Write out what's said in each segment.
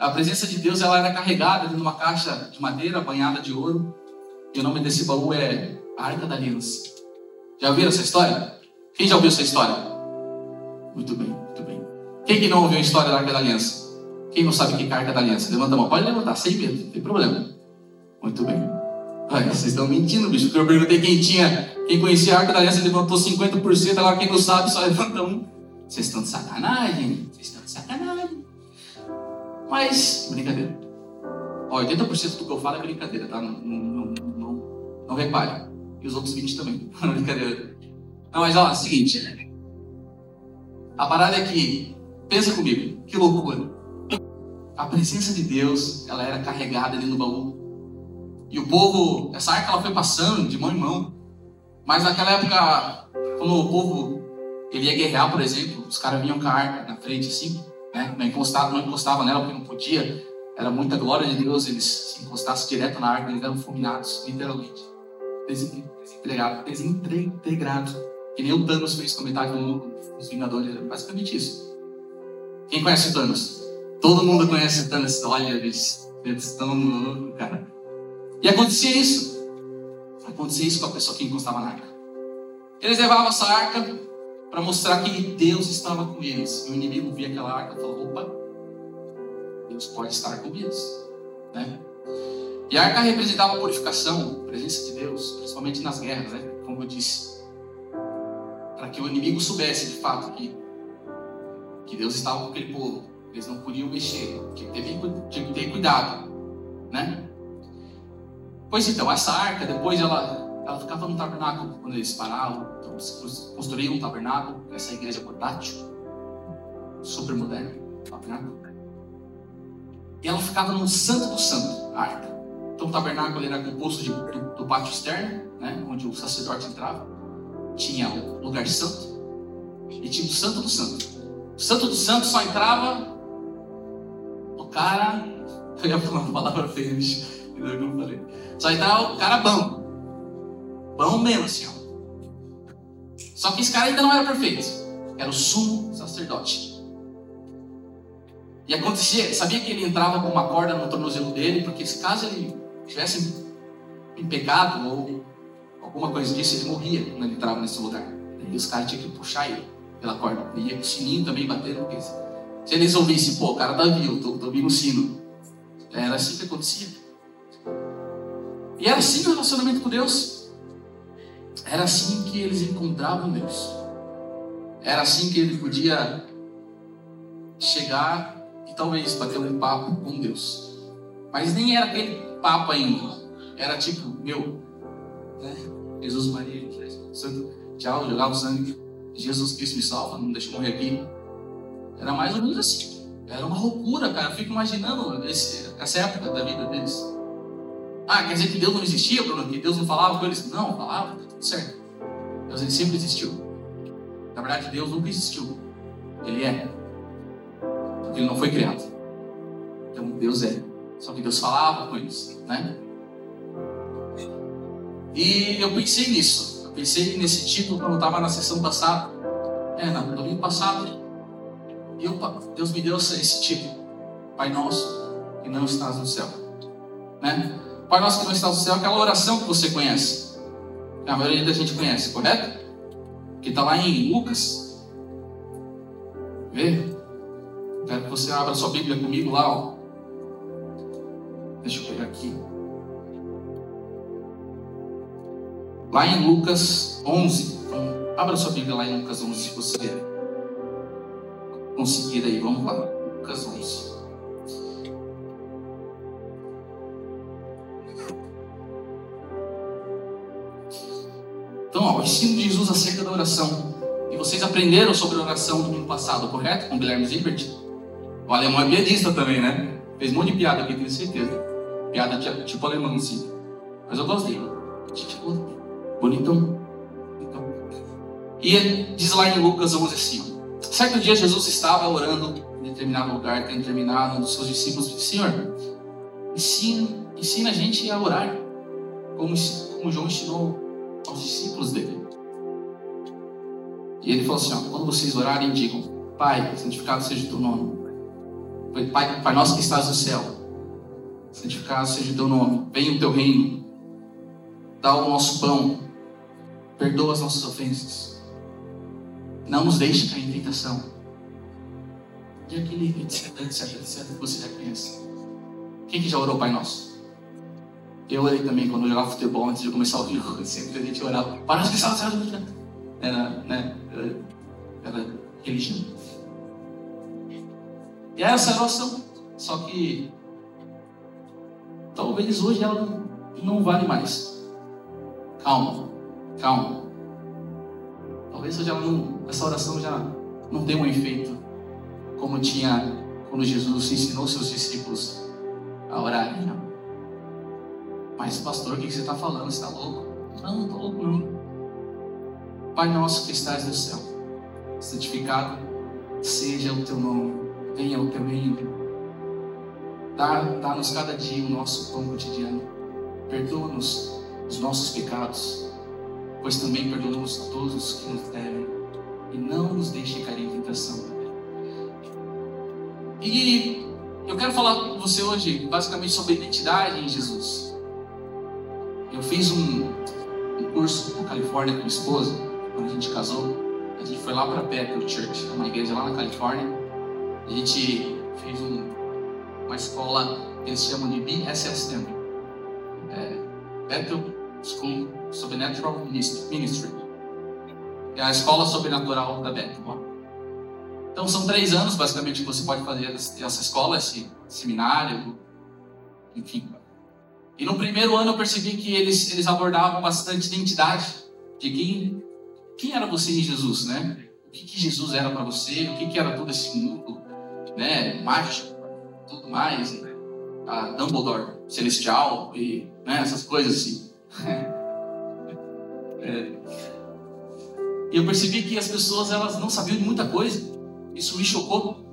A presença de Deus ela era carregada numa caixa de madeira banhada de ouro. E o nome desse baú é Arca da Aliança. Já ouviram essa história? Quem já ouviu essa história? Muito bem, muito bem. Quem que não ouviu a história da Arca da Aliança? Quem não sabe o que é a Arca da Aliança? Levanta a mão. Pode levantar, sem medo, não tem problema. Muito bem. Ai, vocês estão mentindo, bicho, porque eu perguntei quem tinha, quem conhecia a Arca da Aliança, levantou 50%, agora quem não sabe só levanta um. Vocês estão de sacanagem, vocês estão de sacanagem. Mas, brincadeira. Ó, 80% do que eu falo é brincadeira, tá? Não, não, não, não, repare. E os outros 20% também. brincadeira. Não, mas ó, é seguinte. A parada é que, pensa comigo, que loucura. A presença de Deus, ela era carregada ali no baú e o povo, essa arca ela foi passando de mão em mão. Mas naquela época, quando o povo ele ia guerrear, por exemplo, os caras vinham com a arca na frente assim, né? Não encostava, não encostava nela porque não podia. Era muita glória de Deus, eles se encostassem direto na arca, eles eram fulminados, literalmente. Desintegrados, desintegrados. Que nem o Thanos fez comentário nos Vingadores, é basicamente isso. Quem conhece o Thanos? Todo mundo conhece o Thanos. Olha, eles, eles estão loucos, cara. E acontecia isso. Acontecia isso com a pessoa que encostava na arca. Eles levavam essa arca para mostrar que Deus estava com eles. E o inimigo via aquela arca e falou: opa, Deus pode estar com eles. Né? E a arca representava a purificação, a presença de Deus, principalmente nas guerras, né? como eu disse. Para que o inimigo soubesse de fato que, que Deus estava com aquele povo. Eles não podiam mexer, tinha que ter, que ter cuidado. Né? Pois então, essa arca, depois ela, ela ficava no tabernáculo, quando eles paravam, então eles construíam um tabernáculo, essa igreja portátil, super moderna, tabernáculo. E ela ficava no santo do santo, a arca. Então o tabernáculo era composto de, do, do pátio externo, né, onde o sacerdote entrava, tinha o lugar santo, e tinha o santo do santo. O santo do santo só entrava o cara, eu ia falar uma palavra feia, bicho eu falei. Só entrava o cara bom. Bom mesmo, assim. Só que esse cara ainda não era perfeito. Era o sumo sacerdote. E acontecia, sabia que ele entrava com uma corda no tornozelo dele, porque se caso ele tivesse em pecado ou alguma coisa disso, ele morria quando ele entrava nesse lugar. E os caras tinham que puxar ele pela corda. E ia com o sininho também batendo. Porque se eles ouvissem, pô, o cara tá vivo, tô, tô ouvindo o sino. Era assim que acontecia. E era assim o relacionamento com Deus. Era assim que eles encontravam Deus. Era assim que ele podia chegar e talvez bater um papo com Deus. Mas nem era aquele papo ainda. Era tipo, meu, né? Jesus Maria, Santo, tchau, jogar o sangue. Jesus Cristo me salva, não deixa eu morrer aqui. Era mais ou menos assim. Era uma loucura, cara. Eu fico imaginando esse, essa época da vida deles. Ah, quer dizer que Deus não existia, Bruno? Que Deus não falava com eles? Não, falava, certo. Deus ele sempre existiu. Na verdade, Deus nunca existiu. Ele é. Porque ele não foi criado. Então, Deus é. Só que Deus falava com eles, né? E eu pensei nisso. Eu pensei nesse título quando eu estava na sessão passada. É, no domingo passado. E eu, Deus me deu esse título. Pai Nosso, que não estás no céu. Né? Pai nosso que não está no céu, aquela oração que você conhece. A maioria da gente conhece, correto? Que está lá em Lucas. Vê? Quero que você abra sua Bíblia comigo lá. Ó. Deixa eu pegar aqui. Lá em Lucas 11. Então, abra sua Bíblia lá em Lucas 11 se você conseguir aí. Vamos lá. Lucas 11. O ensino de Jesus acerca da oração. E vocês aprenderam sobre oração no ano passado, correto? Com Guilherme Zibert. O alemão é piadista também, né? Fez um monte de piada aqui, tenho certeza. Piada tipo alemão, sim. Mas eu gostei. Tipo, bonitão. Então. E diz lá em Lucas 11 assim: Certo dia Jesus estava orando em determinado lugar, tendo terminado, um dos seus discípulos disse: Senhor, ensina, ensina a gente a orar, como, como João ensinou aos discípulos dele. E ele falou assim: ó, quando vocês orarem, digam: Pai, santificado seja o teu nome. Pai, Pai nosso que estás no céu, santificado seja o teu nome, venha o teu reino, dá o nosso pão, perdoa as nossas ofensas, não nos deixe cair em tentação. E aquele etc, etc, etc, que você já conhece. Quem que já orou Pai Nosso? Eu orei também quando eu jogava futebol antes de começar o jogo. Sempre a gente orava. Estás no céu. Era, né? Era, era religião. E essa oração. Só que talvez hoje ela não, vale mais. Calma, calma. Talvez hoje ela não, essa oração já não tem um efeito como tinha quando Jesus ensinou seus discípulos a orarem. Não. Mas, pastor, o que você está falando? Você está louco? Não, não estou louco, não. Pai nosso que estás no céu, santificado seja o teu nome, venha o teu reino. Dá-nos cada dia o nosso pão cotidiano. Perdoa-nos os nossos pecados, pois também perdoamos todos os que nos devem. E não nos deixe cair em tentação. E eu quero falar com você hoje, basicamente, sobre identidade em Jesus. Eu fiz um, um curso na Califórnia com minha esposa, quando a gente casou. A gente foi lá para Bethel Church, uma igreja lá na Califórnia. A gente fez um, uma escola que eles chamam de BSSM é, Bethel School Supernatural Ministry. É a escola sobrenatural da Bethel. Então são três anos basicamente que você pode fazer essa escola, esse seminário, enfim. E no primeiro ano eu percebi que eles, eles abordavam bastante identidade de quem, quem era você em Jesus, né? O que, que Jesus era para você, o que, que era todo esse mundo, né? Mágico, tudo mais, né? a Dumbledore celestial e né? essas coisas assim. é. E eu percebi que as pessoas elas não sabiam de muita coisa. Isso me chocou.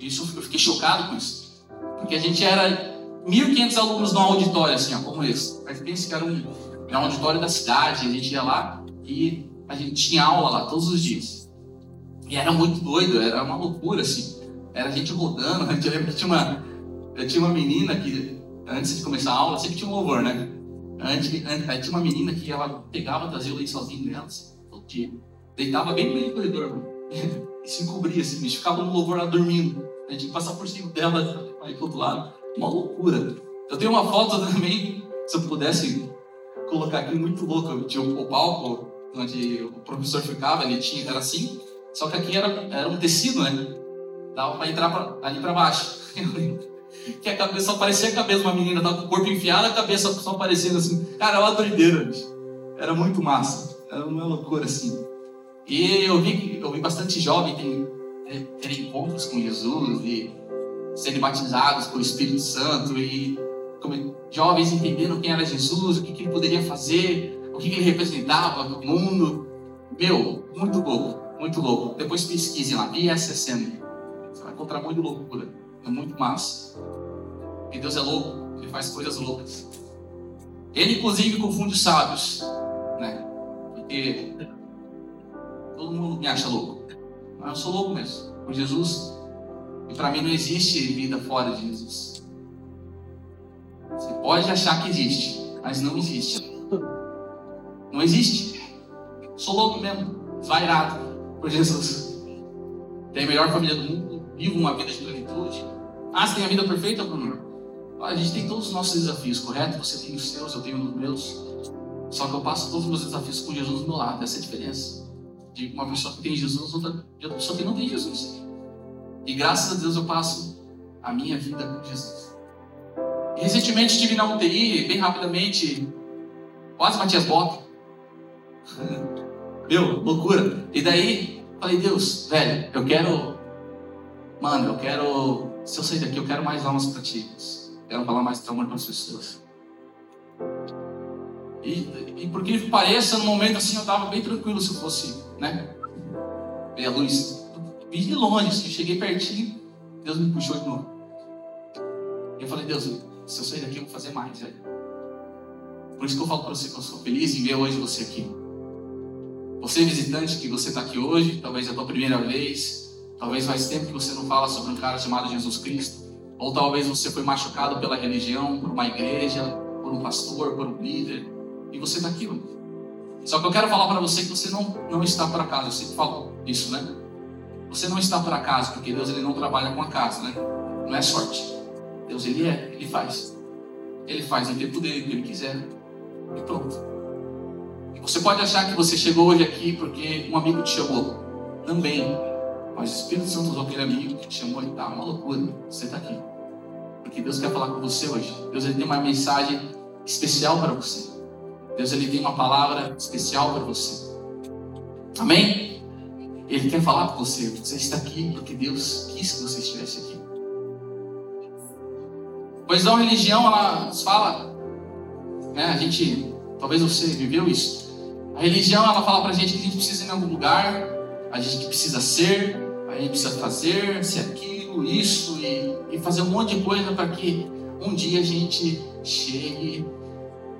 Isso, eu fiquei chocado com isso. Porque a gente era 1.500 alunos no auditório, assim, ó, como esse. Mas pense que era um, era um auditório da cidade. A gente ia lá e a gente tinha aula lá todos os dias. E era muito doido, era uma loucura, assim. Era a gente rodando. A gente tinha uma, eu tinha uma menina que, antes de começar a aula, sempre tinha um louvor, né? Antes, antes, aí tinha uma menina que ela pegava, trazia o leite sozinho dela, assim, todo dia. Deitava bem no meio do corredor, e se encobria, assim, ficava no louvor lá dormindo. A gente que passar por cima dela aí pro outro lado. Uma loucura. Eu tenho uma foto também, se eu pudesse colocar aqui, muito louca. Tinha o, palco onde o professor ficava, ele tinha, era assim, só que aqui era, era um tecido, né? Dava para entrar pra, ali para baixo. que a cabeça só parecia a cabeça de uma menina, tava com o corpo enfiado, a cabeça só aparecendo assim. Cara, era uma doideira. Era muito massa. Era uma loucura assim. E eu vi, eu vi bastante jovem ter, ter encontros com Jesus e serem batizados com o Espírito Santo e como, jovens entendendo quem era Jesus, o que, que ele poderia fazer, o que, que ele representava no mundo. Meu, muito louco, muito louco. Depois pesquise lá, ISSM. Você vai encontrar muito loucura. É muito massa. E Deus é louco, ele faz coisas loucas. Ele, inclusive, confunde os sábios, né? Porque Todo mundo me acha louco. Mas eu sou louco mesmo. Por Jesus. E para mim não existe vida fora de Jesus. Você pode achar que existe, mas não existe. Não existe. Sou louco mesmo. Vairado por Jesus. Tem a melhor família do mundo. Vivo uma vida de plenitude. Ah, você tem a vida perfeita, Bruno? A gente tem todos os nossos desafios, correto? Você tem os seus, eu tenho os meus. Só que eu passo todos os meus desafios com Jesus do meu lado. Essa é a diferença de uma pessoa que tem Jesus, outra outra pessoa que não tem Jesus. E graças a Deus eu passo a minha vida com Jesus. Recentemente estive na UTI, bem rapidamente, quase bati as botas. Meu, loucura. E daí, falei, Deus, velho, eu quero. Mano, eu quero. Se eu sair daqui, eu quero mais almas para ti. Quero falar mais teu amor para as pessoas. E, e por que pareça, no momento assim, eu estava bem tranquilo se eu fosse, né? Ver a luz. Vi de longe, assim, cheguei pertinho, Deus me puxou de novo. Eu falei, Deus, se eu sair daqui, eu vou fazer mais, velho. Por isso que eu falo para você que eu sou feliz em ver hoje você aqui. Você visitante que você está aqui hoje, talvez é a tua primeira vez, Talvez faz tempo que você não fala sobre um cara chamado Jesus Cristo. Ou talvez você foi machucado pela religião, por uma igreja, por um pastor, por um líder. E você está aqui hoje. Só que eu quero falar para você que você não, não está por acaso. Eu sempre falo isso, né? Você não está por acaso, porque Deus ele não trabalha com acaso, né? Não é sorte. Deus ele é, ele faz. Ele faz no tempo dele, que ele quiser. E pronto. Você pode achar que você chegou hoje aqui porque um amigo te chamou. Também. Mas o Espírito Santo usou aquele amigo que te chamou e tá uma loucura. Você está aqui. Porque Deus quer falar com você hoje. Deus ele tem uma mensagem especial para você. Deus ele tem uma palavra especial para você. Amém? Ele quer falar com você. Você está aqui porque Deus quis que você estivesse aqui. Pois a religião, ela fala, né, a gente, talvez você viveu isso. A religião, ela fala pra gente que a gente precisa ir em algum lugar, a gente precisa ser, a gente precisa fazer, ser aquilo, isso, e, e fazer um monte de coisa para que um dia a gente chegue,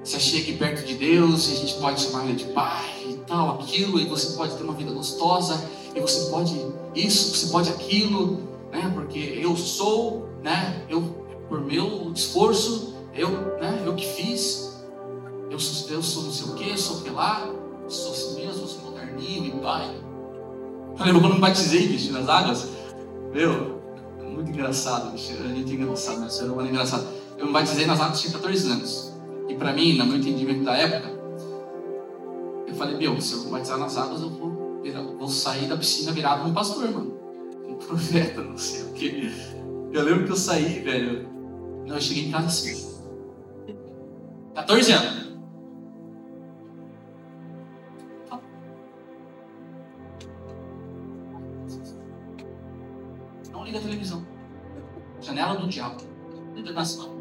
se chegue perto de Deus, e a gente pode chamar ele de pai tal, aquilo, e você pode ter uma vida gostosa, e você pode isso, você pode aquilo, né? Porque eu sou, né? Eu por meu esforço, eu, né, eu que fiz, eu sou, eu sou não sei o que, sou o que lá, sou assim mesmo, sou moderninho e pai. Eu lembro quando me batizei, bicho, nas águas, meu, muito engraçado, bicho, a gente é engraçado, né, ser humano é engraçado. Eu me batizei nas águas, tinha 14 anos, e para mim, no meu entendimento da época, eu falei, meu, se eu batizar nas águas, eu vou, vou sair da piscina virado um pastor, mano, um profeta, não sei o que. Eu lembro que eu saí, velho, não, eu cheguei em casa assim. 14 anos. Não liga a televisão. Janela do diabo. Internacional.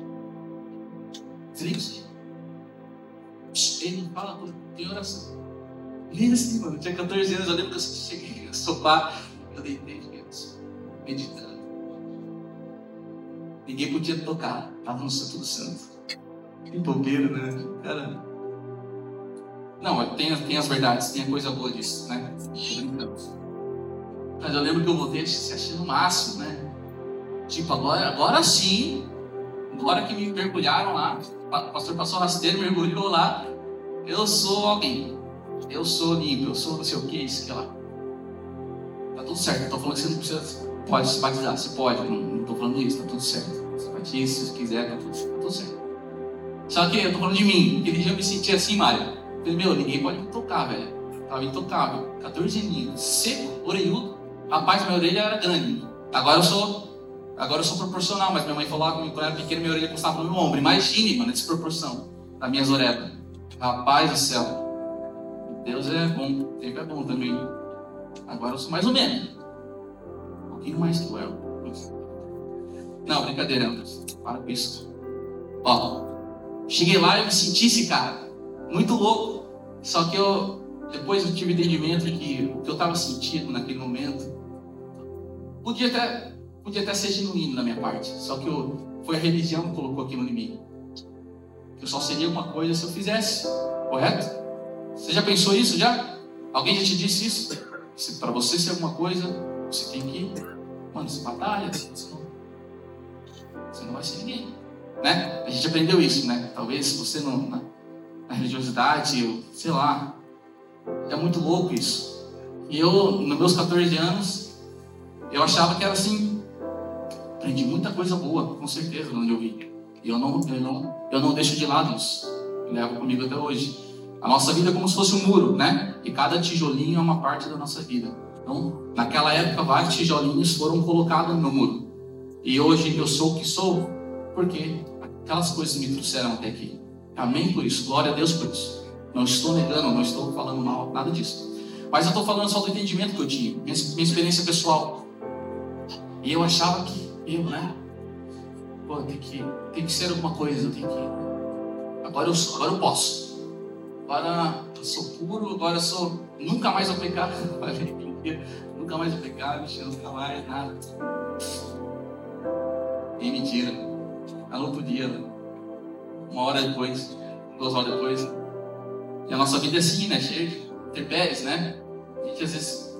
Desliga isso. Ele fala, tem oração. Liga assim, mano. Eu tinha 14 anos, eu lembro que eu cheguei no sofá, eu deitei, meditando. Ninguém podia tocar. Estava no Santo do Santo. Que bobeira, né? Cara. Não, tem, tem as verdades, tem a coisa boa disso, né? Mas eu lembro que eu voltei se achando o máximo, né? Tipo, agora, agora sim, agora que me mergulharam lá, o pastor passou rasteiro, mergulhou lá, eu sou alguém. Eu sou limpo, eu sou não sei o que, isso que lá. Tá tudo certo, não tô falando que você não precisa, pode se batizar, você pode, não, tô falando isso, tá tudo certo batize, se quiser, tá tudo, tá tudo certo. Só que eu tô falando de mim, aquele dia eu me senti assim, Mário. Falei, meu, ninguém pode me tocar, velho. Tava intocável. 14 aninhos, seco, orelhudo. Rapaz, minha orelha era grande. Agora eu sou. Agora eu sou proporcional, mas minha mãe falou que quando eu era pequeno, minha orelha custava no meu ombro. Imagine, mano, a desproporção das minhas orelhas. Rapaz do céu. Deus é bom, tempo é bom também. Agora eu sou mais ou menos. Um pouquinho mais cruel. Não, brincadeira, Anderson. Para com isso. Ó, cheguei lá e me senti esse cara. Muito louco. Só que eu, depois eu tive entendimento que o que eu estava sentindo naquele momento podia até, podia até ser genuíno da minha parte. Só que eu, foi a religião que colocou aquilo em mim. Eu só seria uma coisa se eu fizesse. Correto? Você já pensou isso já? Alguém já te disse isso? Se para você ser alguma coisa, você tem que. Mano, você batalha, você não você não vai ser ninguém. Né? A gente aprendeu isso, né? Talvez você não, na, na religiosidade, ou, sei lá, é muito louco isso. E eu, nos meus 14 anos, eu achava que era assim. Aprendi muita coisa boa, com certeza, onde eu vi. E eu não, eu não, eu não deixo de lado isso. Eu levo comigo até hoje. A nossa vida é como se fosse um muro, né? E cada tijolinho é uma parte da nossa vida. Então, naquela época, vários tijolinhos foram colocados no muro. E hoje eu sou o que sou, porque aquelas coisas me trouxeram até aqui. Amém por isso. Glória a Deus por isso. Não estou negando, não estou falando mal, nada disso. Mas eu estou falando só do entendimento que eu tinha, minha, minha experiência pessoal. E eu achava que eu, né? Pô, tem que, tem que ser alguma coisa, tenho que. Agora eu agora eu posso. Agora eu sou puro, agora eu sou. Nunca mais vou pecar. nunca mais vou pecar, nunca mais, nada. E mentira. No outro dia, uma hora depois, duas horas depois. E a nossa vida é assim, né? Cheia de intempéries, né? A gente às vezes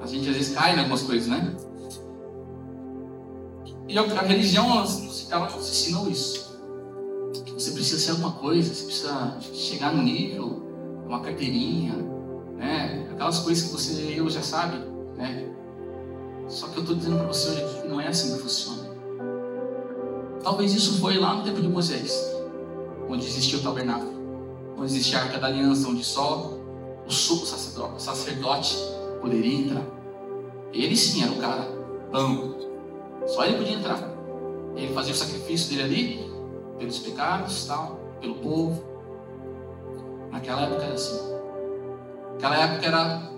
A gente às vezes cai em algumas coisas, né? E a religião, ela nos ensinou isso. Você precisa ser alguma coisa, você precisa chegar no nível, uma carteirinha, né? Aquelas coisas que você eu já sabe, né? Só que eu estou dizendo para você hoje que não é assim que funciona. Talvez isso foi lá no tempo de Moisés, onde existia o tabernáculo, onde existia a arca da aliança, onde só o suco sacerdote, poderia entrar. Ele sim era o cara bom. Só ele podia entrar. Ele fazia o sacrifício dele ali, pelos pecados, tal, pelo povo. Naquela época era assim. Naquela época era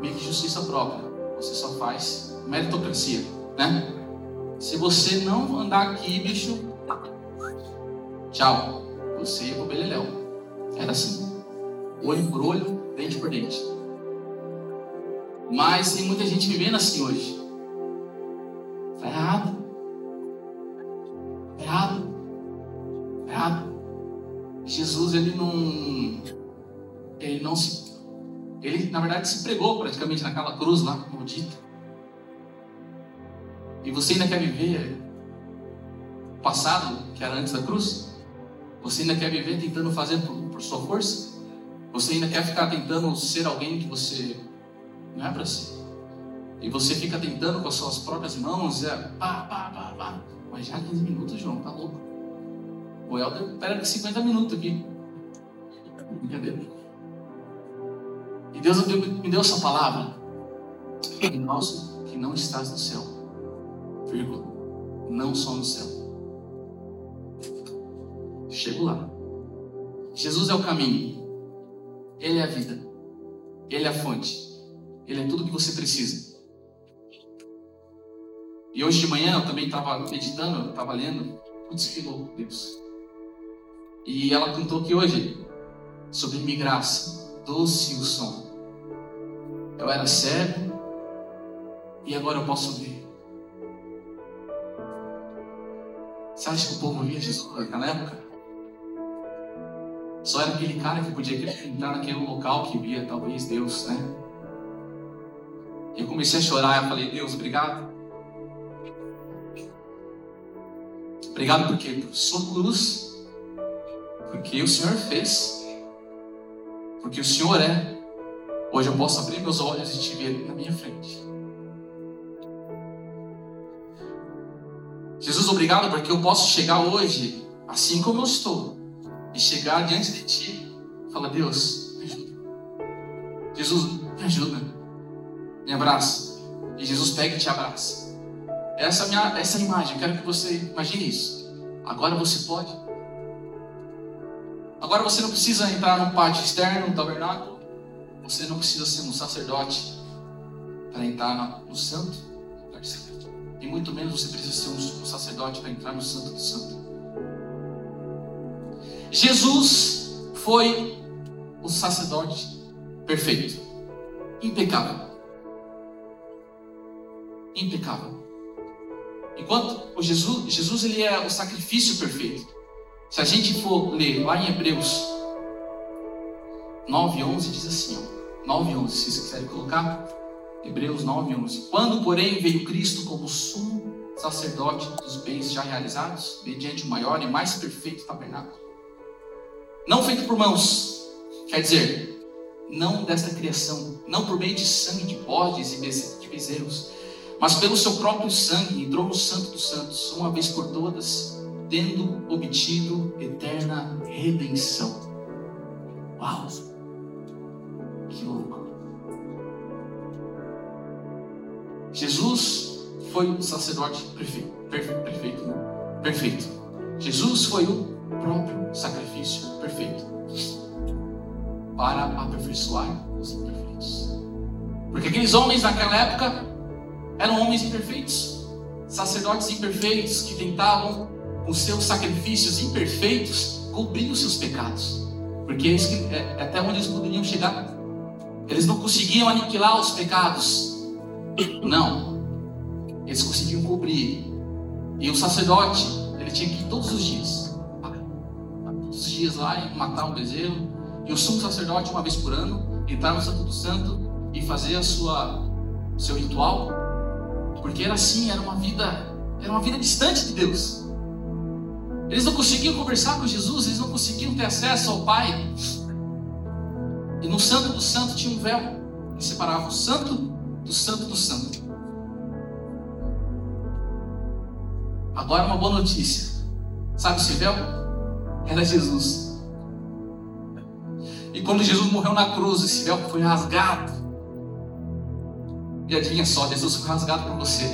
meio que justiça própria. Você só faz meritocracia, né? Se você não andar aqui, bicho, tchau. Você é o beleléu. Era assim. Olho por olho, dente por dente. Mas tem muita gente vivendo assim hoje. Se pregou praticamente naquela cruz lá, maldita. E você ainda quer viver o passado, que era antes da cruz? Você ainda quer viver tentando fazer por, sua força? Você ainda quer ficar tentando ser alguém que você não é para ser? E você fica tentando com as suas próprias mãos, é pá, pá, pá, pá. Mas já 15 minutos, João, tá louco. O Helder espera 50 minutos aqui. Brincadeira. Deus me deu essa palavra. E nós que não estás no céu, vírgula, não só no céu. Chego lá. Jesus é o caminho. Ele é a vida. Ele é a fonte. Ele é tudo que você precisa. E hoje de manhã eu também estava meditando, estava lendo. Putz, que louco, Deus. E ela cantou aqui hoje sobre minha graça, doce o som. Eu era cego e agora eu posso ver. Você acha que o povo via Jesus naquela época? Só era aquele cara que podia entrar naquele local que via talvez Deus, né? Eu comecei a chorar, eu falei, Deus, obrigado. Obrigado porque por sua cruz, porque o Senhor fez, porque o Senhor é. Hoje eu posso abrir meus olhos e te ver na minha frente. Jesus, obrigado porque eu posso chegar hoje, assim como eu estou, e chegar diante de Ti e falar: Deus, me ajuda. Jesus, me ajuda. Me abraça. E Jesus pega e te abraça. Essa é minha essa é imagem, eu quero que você imagine isso. Agora você pode. Agora você não precisa entrar no pátio externo, no tabernáculo. Você não precisa ser um sacerdote para entrar no santo e muito menos você precisa ser um sacerdote para entrar no Santo do Santo. Jesus foi o sacerdote perfeito, impecável. Impecável. Enquanto o Jesus, Jesus ele é o sacrifício perfeito. Se a gente for ler lá em Hebreus 9, 11, diz assim: ó, 9, 11, se vocês quiserem colocar. Hebreus 9, 11. Quando, porém, veio Cristo como sumo sacerdote dos bens já realizados, mediante o maior e mais perfeito tabernáculo, não feito por mãos, quer dizer, não desta criação, não por meio de sangue de bodes e de bezerros, mas pelo seu próprio sangue, entrou no Santo dos Santos, uma vez por todas, tendo obtido eterna redenção. Uau! Louco! Jesus foi o sacerdote perfeito, perfeito, perfeito, né? perfeito. Jesus foi o próprio sacrifício perfeito para aperfeiçoar os imperfeitos. Porque aqueles homens naquela época eram homens imperfeitos, sacerdotes imperfeitos que tentavam, com seus sacrifícios imperfeitos, cobrir os seus pecados. Porque é, é até onde eles poderiam chegar. Eles não conseguiam aniquilar os pecados, não. Eles conseguiam cobrir. E o sacerdote, ele tinha que ir todos os dias. Todos os dias lá e matar um bezerro. E o sumo sacerdote, uma vez por ano, entrar no Santo do Santo e fazer a sua seu ritual, porque era assim, era uma vida, era uma vida distante de Deus. Eles não conseguiam conversar com Jesus, eles não conseguiam ter acesso ao Pai. E no Santo do Santo tinha um véu que separava o Santo do Santo do Santo. Agora uma boa notícia. Sabe esse véu? Era Jesus. E quando Jesus morreu na cruz, esse véu foi rasgado. E adivinha só, Jesus foi rasgado por você.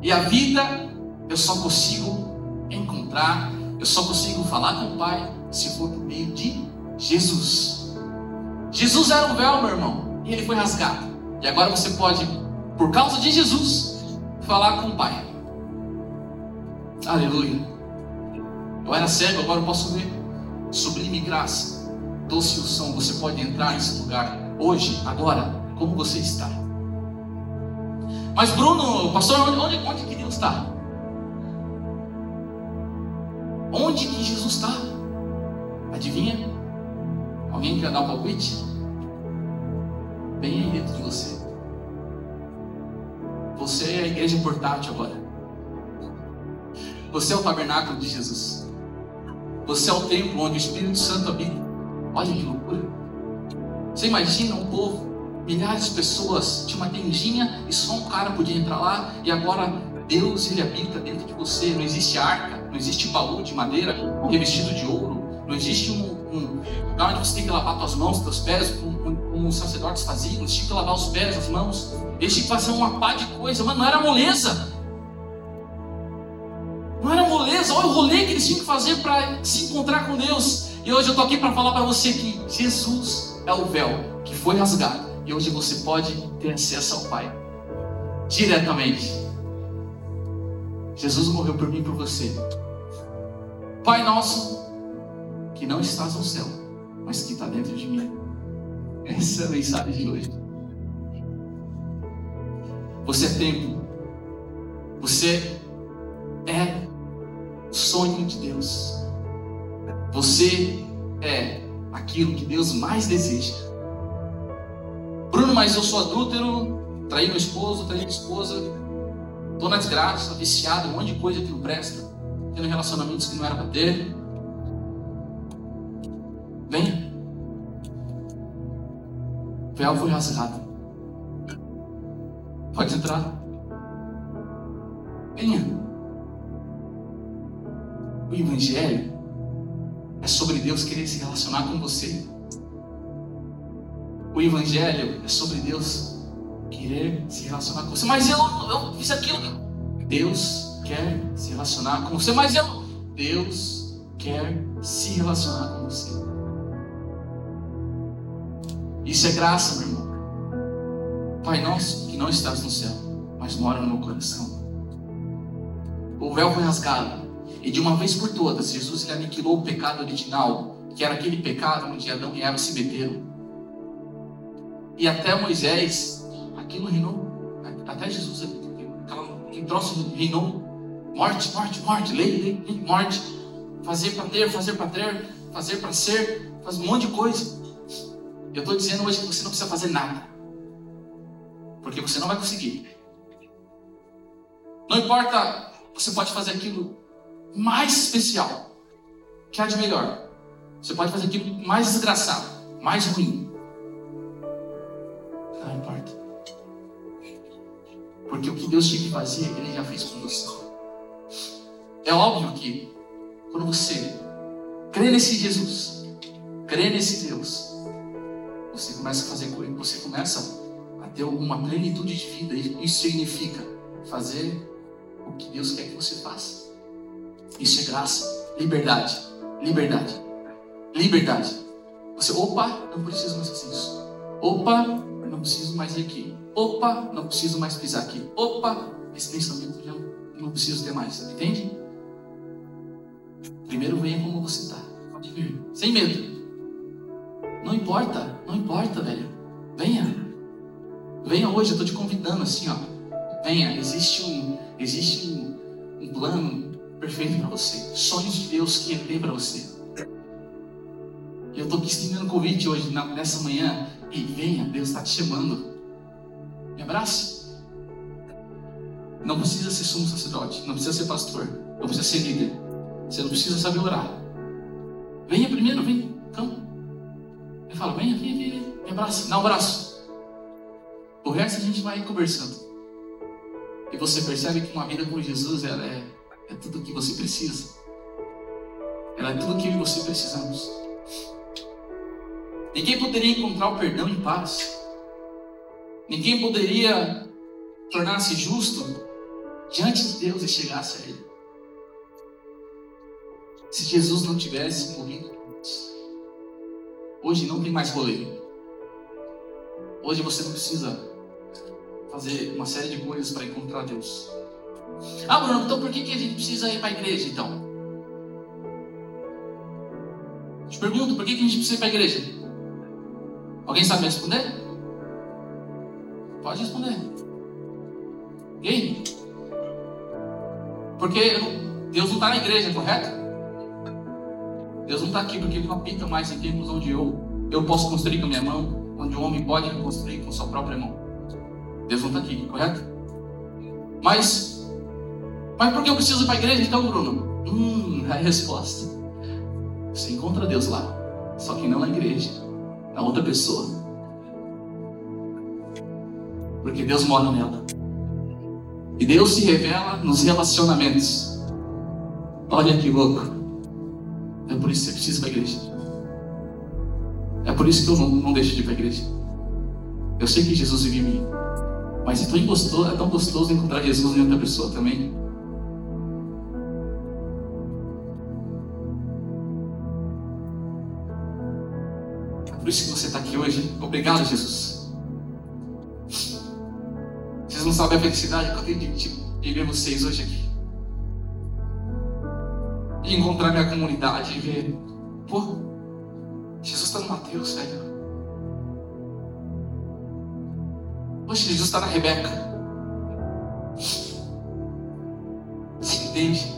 E a vida eu só consigo encontrar, eu só consigo falar com o Pai se for por meio de Jesus. Jesus era o véu, meu irmão, e ele foi rasgado. E agora você pode, por causa de Jesus, falar com o Pai. Aleluia. Eu era cego, agora eu posso ver. Sublime graça, doce o som. Você pode entrar nesse lugar hoje, agora, como você está. Mas Bruno, pastor, onde, onde que Deus está? Onde que Jesus está? Adivinha? Alguém quer dar um palpite? Bem aí dentro de você. Você é a igreja portátil agora. Você é o tabernáculo de Jesus. Você é o templo onde o Espírito Santo habita. Olha que loucura. Você imagina um povo, milhares de pessoas, tinha uma tendinha e só um cara podia entrar lá, e agora Deus ele habita dentro de você. Não existe arca, não existe baú de madeira revestido de ouro, não existe um, um lugar onde você tem que lavar suas mãos, seus pés, como, como os sacerdotes faziam, eles tinham que lavar os pés, as mãos, eles tinham que fazer uma pá de coisa, mas não era moleza. Não era moleza, olha o rolê que eles tinham que fazer para se encontrar com Deus. E hoje eu estou aqui para falar para você que Jesus é o véu que foi rasgado. E hoje você pode ter acesso ao Pai diretamente. Jesus morreu por mim e por você. Pai nosso, que não estás no céu, mas que está dentro de mim. Essa é a mensagem de hoje. Você é tempo. Você é sonho de Deus. Você é aquilo que Deus mais deseja. Bruno, mas eu sou adúltero, traí meu esposo, traí minha esposa, estou na desgraça, viciado, um monte de coisa que não presta, tendo relacionamentos que não era para ter. Venha. O véu foi rasgado. Pode entrar. Venha. O Evangelho é sobre Deus querer se relacionar com você. O Evangelho é sobre Deus querer se relacionar com você. Mas eu, eu fiz aquilo. Deus quer se relacionar com você. Mas eu. Deus quer se relacionar com você. Isso é graça, meu irmão. Pai nosso, que não estás no céu, mas mora no meu coração. O véu foi rasgado e de uma vez por todas, Jesus ele aniquilou o pecado original, que era aquele pecado onde Adão e Eva se meteram. E até Moisés, aquilo reinou, até Jesus, aquele troço reinou. Morte, morte, morte, lei, lei, lei morte. Fazer para ter, fazer para ter, fazer para ser, faz um monte de coisa. Eu estou dizendo hoje que você não precisa fazer nada, porque você não vai conseguir. Não importa, você pode fazer aquilo mais especial, que há de melhor. Você pode fazer aquilo mais desgraçado, mais ruim. Não importa. Porque o que Deus tinha que fazer, Ele já fez com você. É óbvio que quando você crê nesse Jesus, crê nesse Deus, você começa a fazer coisa, você começa a ter uma plenitude de vida. Isso significa fazer o que Deus quer que você faça. Isso é graça, liberdade, liberdade, liberdade. Você, opa, não preciso mais fazer isso. Opa, não preciso mais ir aqui. Opa, não preciso mais pisar aqui. Opa, esse pensamento já não preciso ter mais. Entende? Primeiro venha como você está. Pode vir. Sem medo. Não importa, não importa, velho. Venha. Venha hoje, eu estou te convidando assim, ó. Venha, existe um, existe um, um plano perfeito para você. Sonhos de Deus que Ele tem para você. Eu estou aqui estendendo convite hoje, nessa manhã. E venha, Deus está te chamando. abrace. Não precisa ser sumo sacerdote, não precisa ser pastor, não precisa ser líder. Você não precisa saber orar. Venha primeiro, vem, calma. Ele fala, venha, venha, venha, me abraça, dá um abraço. O resto a gente vai conversando. E você percebe que uma vida com Jesus ela é, é tudo o que você precisa. Ela é tudo o que você precisamos. Ninguém poderia encontrar o perdão em paz. Ninguém poderia tornar-se justo diante de Deus e chegasse a Ele. Se Jesus não tivesse morrido hoje não tem mais rolê. Hoje você não precisa fazer uma série de coisas para encontrar Deus. Ah, Bruno, então por que, que a gente precisa ir para a igreja então? Te pergunto, por que, que a gente precisa ir para a igreja? Alguém sabe responder? Pode responder. Ninguém? Porque Deus não está na igreja, correto? Deus não está aqui porque Ele não apita mais em termos onde eu, eu posso construir com a minha mão, onde o homem pode construir com sua própria mão. Deus não está aqui, correto? Mas, mas por que eu preciso ir para a igreja então, Bruno? Hum, a resposta. Você encontra Deus lá, só que não na igreja, na outra pessoa. Porque Deus mora nela. E Deus se revela nos relacionamentos. Olha que louco. É por isso que você precisa ir para a igreja. É por isso que eu não, não deixo de ir para a igreja. Eu sei que Jesus vive em mim. Mas é tão gostoso, é tão gostoso encontrar Jesus em outra pessoa também. É por isso que você está aqui hoje. Obrigado, Jesus. Vocês não sabem a felicidade que eu tenho de, de ver vocês hoje aqui encontrar minha comunidade e ver, pô, Jesus está no Mateus, velho. Poxa, Jesus está na Rebeca. Você entende?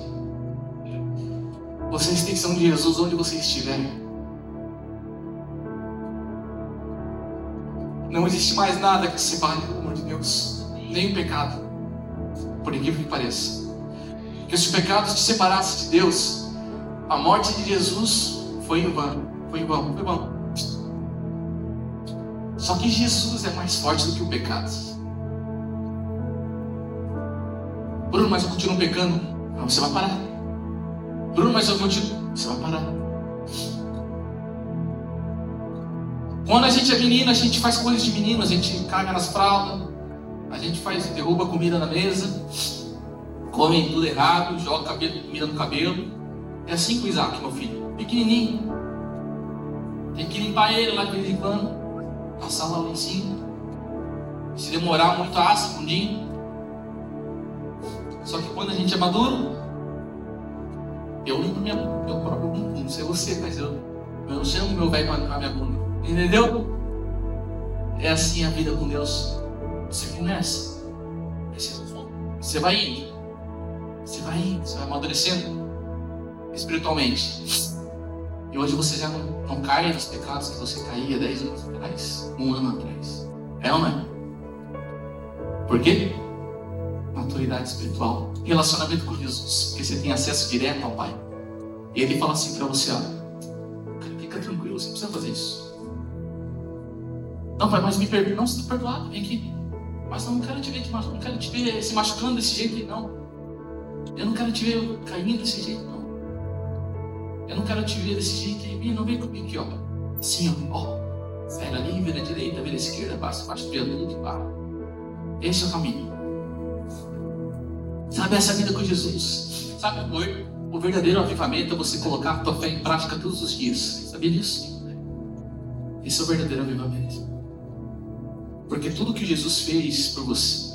Você é a extensão de Jesus onde você estiver. Não existe mais nada que separe do amor de Deus, nem o pecado, por incrível que pareça. Porque se o pecado te separasse de Deus, a morte de Jesus foi em vão, foi em vão, foi vão. Só que Jesus é mais forte do que o pecado. Bruno, mas eu continuo pecando. Não, você vai parar. Bruno, mas eu continuo. Você vai parar. Quando a gente é menino, a gente faz coisas de menino, a gente caga nas fraldas, a gente faz, derruba comida na mesa, come tudo errado, joga comida no cabelo. É assim com Isaac, meu filho, pequenininho. Tem que limpar ele lá de vez em quando, passar lá em cima. Se demorar muito, assa, fundinho. Só que quando a gente é maduro, eu limpo minha, meu próprio bumbum. Não sei você, mas eu, eu chamo meu velho para minha bunda. Entendeu? É assim a vida com Deus. Você começa. Você vai indo. Você vai indo, você vai amadurecendo espiritualmente. E hoje você já não, não cai nos pecados que você caía 10 anos atrás, um ano atrás. É ou não é? Por quê? Maturidade espiritual. Relacionamento com Jesus. Porque você tem acesso direto ao Pai. E Ele fala assim para você: ó, fica tranquilo, você não precisa fazer isso. Não, Pai, mas me perdoa. Não, você está perdoado, vem aqui. Mas não quero te ver, não quero te ver se machucando desse jeito, não. Eu não quero te ver caindo desse jeito, não. Eu não quero te ver desse jeito aí. Não vem comigo aqui, ó. Assim, ó. ó. Vira ali, vira à direita, vira à esquerda, passa, passa pelo ali, pá. Esse é o caminho. Sabe essa vida com Jesus? Sabe o verdadeiro avivamento é você colocar a tua fé em prática todos os dias. Sabia disso? Esse é o verdadeiro avivamento. Porque tudo que Jesus fez por você,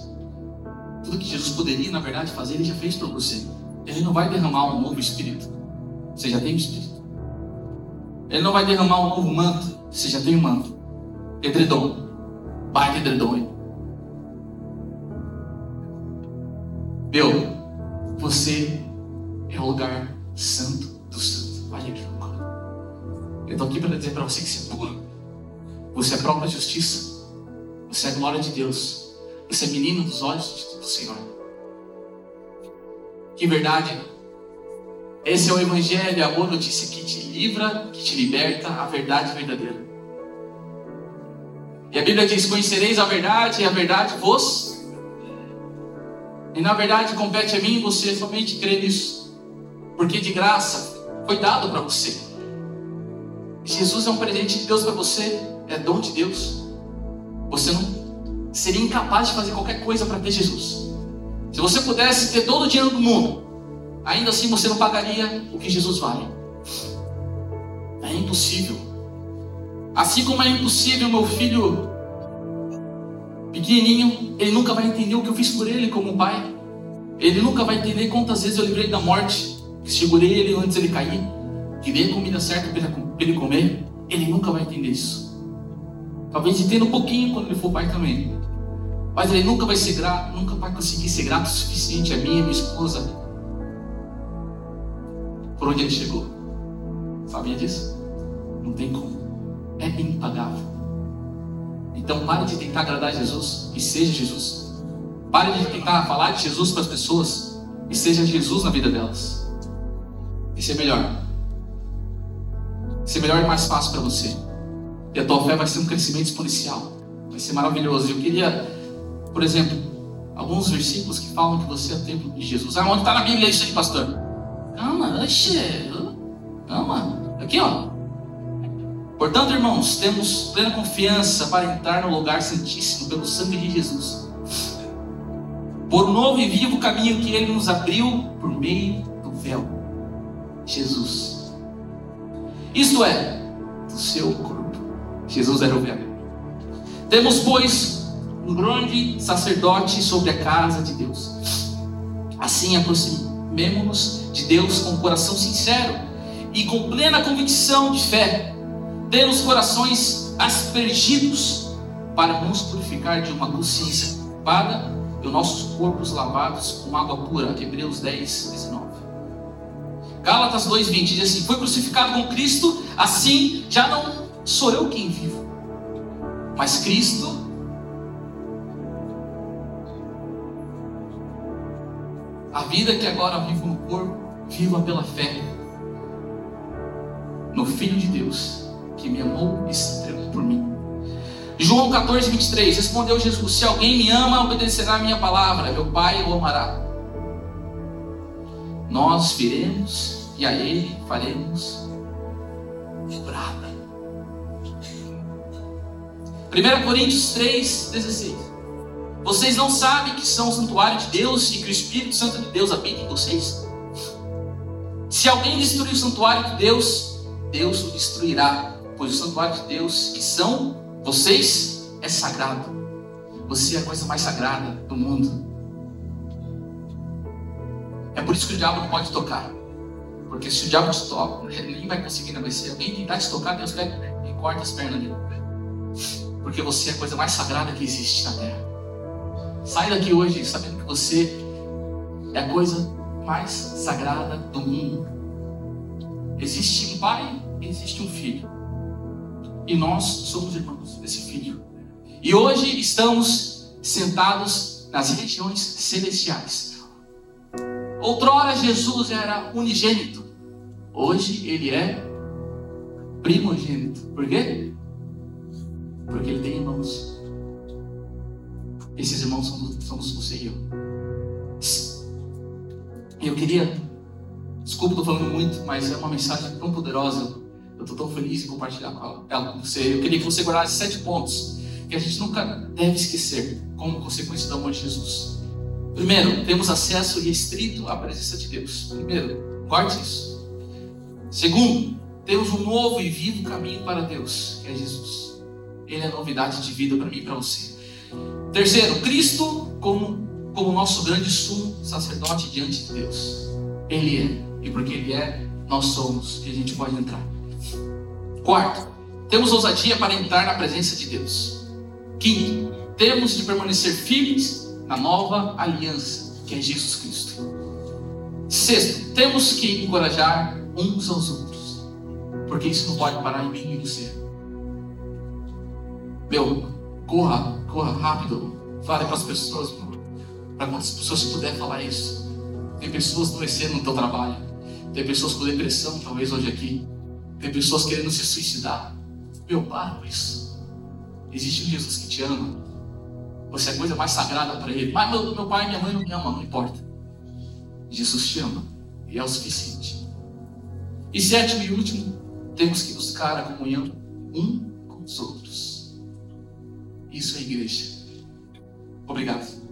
tudo que Jesus poderia, na verdade, fazer, Ele já fez por você. Ele não vai derramar um novo espírito. Você já tem o Espírito. Ele não vai derramar um novo manto. Você já tem o um manto. Edredom. Baita edredom. Meu, você é o lugar santo do santo. Olha que loucura. Eu estou aqui para dizer para você que você é puro. Você é a própria justiça. Você é a glória de Deus. Você é menino dos olhos do Senhor. Que verdade. Esse é o Evangelho, a boa notícia que te livra, que te liberta, a verdade verdadeira. E a Bíblia diz: Conhecereis a verdade, e a verdade vos. E na verdade compete a mim e você somente crer nisso. Porque de graça foi dado para você. Jesus é um presente de Deus para você, é dom de Deus. Você não seria incapaz de fazer qualquer coisa para ter Jesus. Se você pudesse ter todo o dinheiro do mundo, ainda assim você não pagaria o que Jesus vale. É impossível. Assim como é impossível meu filho pequenininho, ele nunca vai entender o que eu fiz por ele como pai. Ele nunca vai entender quantas vezes eu livrei da morte, segurei ele antes ele cair, que dei a comida certa para ele comer. Ele nunca vai entender isso. Talvez entenda um pouquinho quando ele for pai também. Mas ele nunca vai ser grato, nunca vai conseguir ser grato o suficiente a mim a minha esposa por onde ele chegou. Sabia disso? Não tem como. É impagável. Então pare de tentar agradar Jesus e seja Jesus. Pare de tentar falar de Jesus para as pessoas e seja Jesus na vida delas. Isso é melhor. Isso é melhor e mais fácil para você. E a tua fé vai ser um crescimento exponencial. Vai ser maravilhoso. Eu queria, por exemplo, alguns versículos que falam que você é templo de Jesus. Ah, onde está na Bíblia isso aí, pastor? Calma, oxe. Calma. Aqui, ó. Portanto, irmãos, temos plena confiança para entrar no lugar santíssimo pelo sangue de Jesus. Por um novo e vivo caminho que ele nos abriu por meio do véu. Jesus. Isto é, do seu corpo. Jesus era o véu. Temos, pois, um grande sacerdote sobre a casa de Deus. Assim, aproximemo-nos de Deus com um coração sincero e com plena convicção de fé ter os corações aspergidos para nos purificar de uma consciência culpada e os nossos corpos lavados com água pura. Hebreus 10, 19. Gálatas 2,20 diz assim: Foi crucificado com Cristo, assim já não sou eu quem vivo, mas Cristo. A vida que agora vivo no corpo, viva pela fé no Filho de Deus que me amou e se entregou por mim. João 14, 23, respondeu Jesus: Se alguém me ama, obedecerá a minha palavra, meu Pai o amará. Nós viremos e a Ele faremos morada. 1 Coríntios 3, 16. Vocês não sabem que são o santuário de Deus e que o Espírito Santo de Deus habita em vocês? Se alguém destruir o santuário de Deus, Deus o destruirá pois o santuário de Deus, que são vocês, é sagrado. Você é a coisa mais sagrada do mundo. É por isso que o diabo não pode tocar. Porque se o diabo te toca, nem vai conseguir negociar. Alguém tentar te tocar, Deus pega e corta as pernas dele. Porque você é a coisa mais sagrada que existe na terra. Sai daqui hoje sabendo que você é a coisa mais sagrada do mundo. Existe um pai, existe um filho. E nós somos irmãos desse filho. E hoje estamos sentados nas regiões celestiais. Outrora Jesus era unigênito. Hoje ele é primogênito. Por quê? Porque ele tem irmãos. Esses irmãos somos, somos você e eu. Queria, desculpa, estou falando muito, mas é uma mensagem tão poderosa eu estou tão feliz em compartilhar ela com você. Eu queria que você guardasse sete pontos que a gente nunca deve esquecer como consequência do amor de Jesus. Primeiro, temos acesso restrito à presença de Deus. Primeiro, guarde isso. Segundo, temos um novo e vivo caminho para Deus, que é Jesus. Ele é novidade de vida para mim e para você. Terceiro, Cristo como, como nosso grande sumo sacerdote diante de Deus. Ele é. E porque Ele é, nós somos. E a gente pode entrar. Quarto, temos ousadia para entrar na presença de Deus. Quinto, temos de permanecer firmes na nova aliança, que é Jesus Cristo. Sexto, temos que encorajar uns aos outros, porque isso não pode parar em mim e em você. Meu, corra, corra rápido. Fale para as pessoas, para quantas pessoas puder falar isso. Tem pessoas adoecendo no teu trabalho. Tem pessoas com depressão, talvez hoje aqui. Tem pessoas querendo se suicidar. Meu, com isso. Existe um Jesus que te ama. Você é a coisa mais sagrada para Ele. Mas meu, meu pai e minha mãe não me amam, não importa. Jesus te ama. E é o suficiente. E sétimo e último, temos que buscar a comunhão um com os outros. Isso é igreja. Obrigado.